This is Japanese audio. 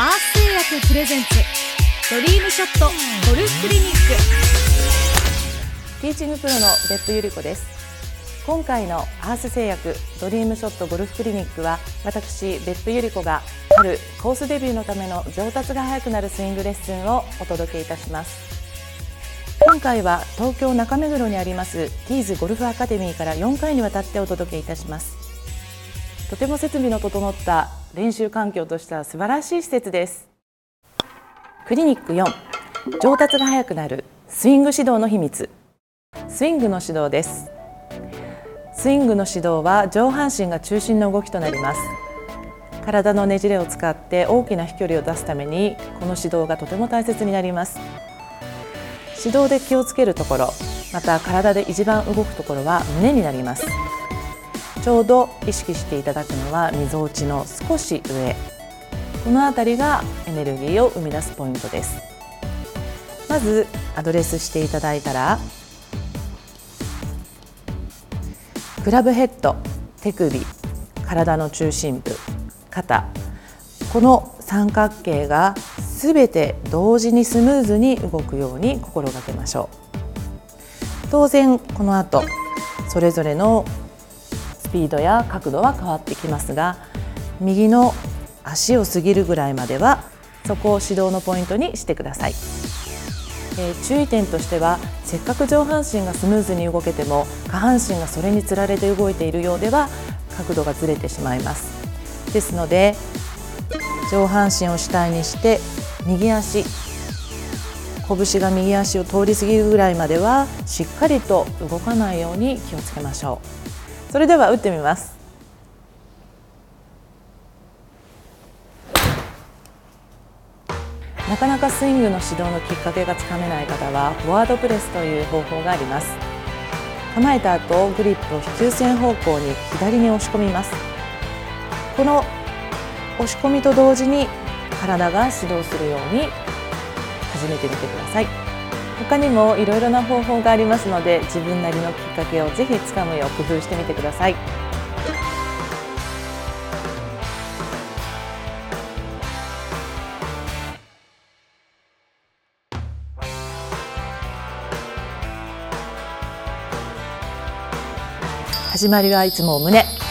アース製薬プレゼンツドリームショットゴルフクリニック。ティーチングプロの別府由里子です。今回のアース製薬ドリームショットゴルフクリニックは私別府由里子が春コースデビューのための上達が早くなるスイングレッスンをお届けいたします。今回は東京中目黒にありますティーズゴルフアカデミーから4回にわたってお届けいたします。とても設備の整った練習環境としては素晴らしい施設です。クリニック4上達が早くなるスイング指導の秘密。スイングの指導です。スイングの指導は上半身が中心の動きとなります。体のねじれを使って大きな飛距離を出すためにこの指導がとても大切になります。指導で気をつけるところまた体で一番動くところは胸になります。ちょうど意識していただくのは溝落ちの少し上。この辺りがエネルギーを生み出すポイントです。まずアドレスしていただいたらクラブヘッド手首体の中心部肩。この三角形がすべて同時にスムーズに動くように心がけましょう。当然この後それぞれのスピードや角度は変わってきますが右の足を過ぎるぐらいまではそこを指導のポイントにしてください、えー、注意点としてはせっかく上半身がスムーズに動けても下半身がそれにつられて動いているようでは角度がずれてしまいます。ですので上半身を主体にして右足拳が右足を通り過ぎるぐらいまではしっかりと動かないように気をつけましょう。それでは打ってみます。なかなかスイングの指導のきっかけがつかめない方はフォワードプレスという方法があります。構えた後グリップを飛球線方向に左に押し込みます。この押し込みと同時に体が指導するように始めてみてください。他にもいろいろな方法がありますので自分なりのきっかけをぜひつかむよう工夫してみてください。始まりはいつも胸。